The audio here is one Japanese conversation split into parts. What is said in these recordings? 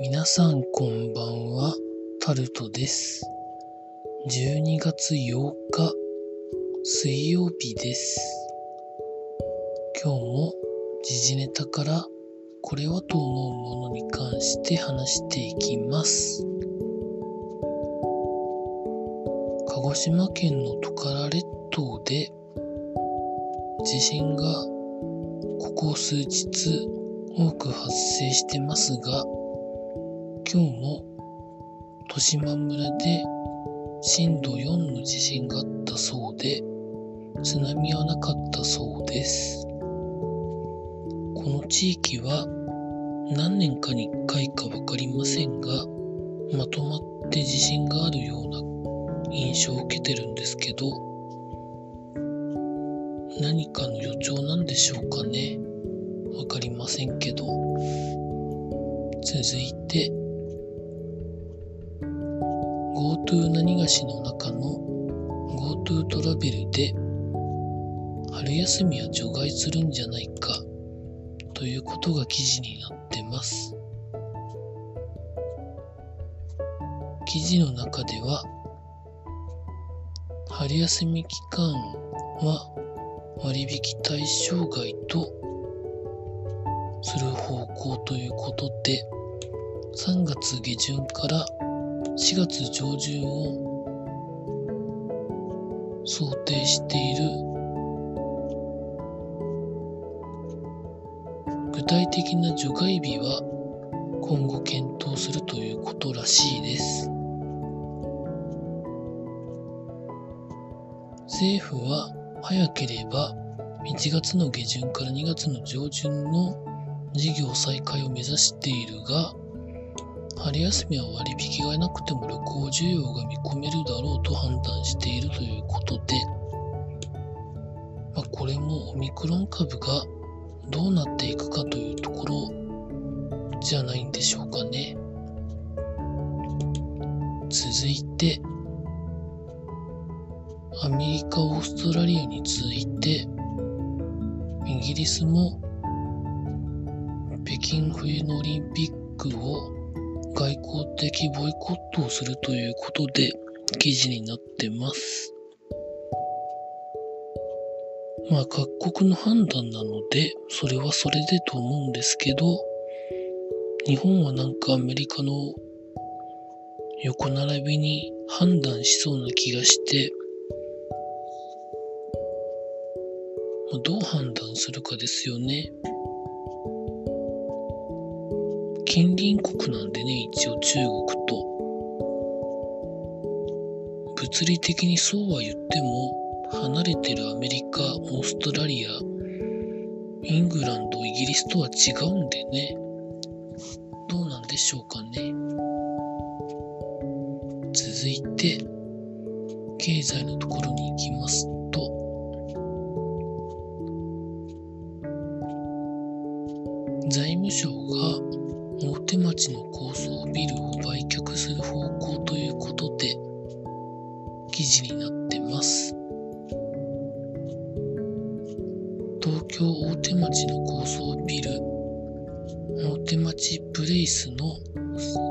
皆さんこんばんは、タルトです。12月8日、水曜日です。今日も時事ネタからこれはと思うものに関して話していきます。鹿児島県のトカラ列島で地震がここ数日多く発生してますが、今日も十島村で震度4の地震があったそうで、津波はなかったそうです。この地域は何年かに1回かわかりませんが、まとまって地震があるような印象を受けてるんですけど、何かの予兆なんでしょうかね。わかりませんけど。続いて、GoTo 何がしの中の GoTo トラベルで春休みは除外するんじゃないかということが記事になってます。記事の中では春休み期間は割引対象外とする方向ということで3月下旬から4月上旬を想定している。具体的な除外日は今後検討するということらしいです。政府は早ければ1月の下旬から2月の上旬の事業再開を目指しているが春休みは割引がなくても旅行需要が見込めるだろうと判断しているということで、まあ、これもオミクロン株がどうなっていくかというところじゃないんでしょうかね。続いて、アメリカ、オーストラリアに続いて、イギリスも北京冬のオリンピックを外交的ボイコットをするということで記事になってます。まあ各国の判断なのでそれはそれでと思うんですけど日本はなんかアメリカの横並びに判断しそうな気がしてどう判断するかですよね。近隣国なんでね、一応中国と。物理的にそうは言っても、離れてるアメリカ、オーストラリア、イングランド、イギリスとは違うんでね。どうなんでしょうかね。続いて、経済のところに行きますと、財務省が大手町の高層ビルを売却する方向ということで記事になってます。東京大手町の高層ビル大手町プレイスの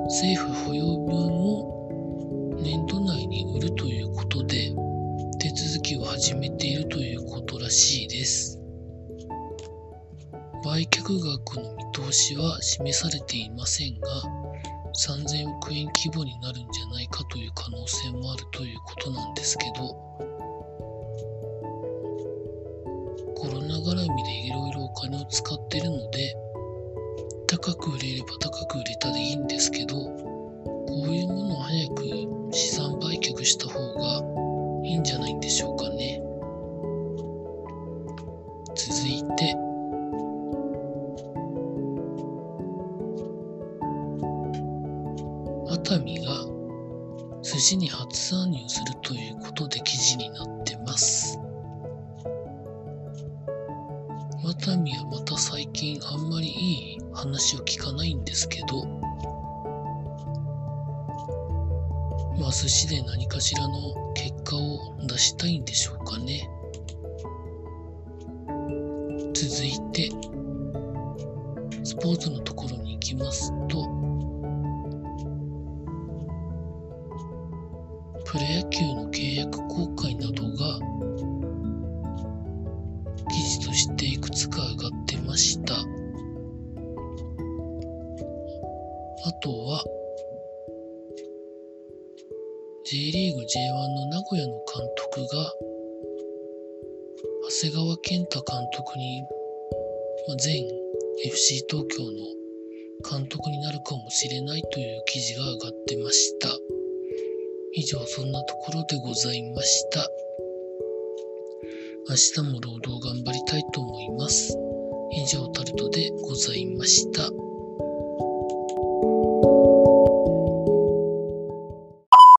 政府保有分を年度内に売るということで手続きを始めているということらしいです。売却額の見通しは示されていませんが、3000億円規模になるんじゃないかという可能性もあるということなんですけど、コロナ絡みでいろいろお金を使ってるので、高く売れれば高く売れたでいいんですけど、こういうものを早く資産売却した方が熱海が寿司に初参入するということで記事になってます。熱海はまた最近あんまりいい話を聞かないんですけど、まあ寿司で何かしらの結果を出したいんでしょうかね。続いて、スポーツのプロ野球の契約更改などが記事としていくつか上がってましたあとは J リーグ J1 の名古屋の監督が長谷川健太監督に前 FC 東京の監督になるかもしれないという記事が上がってました。以上そんなところでございました。明日も労働頑張りたいと思います。以上タルトでございました。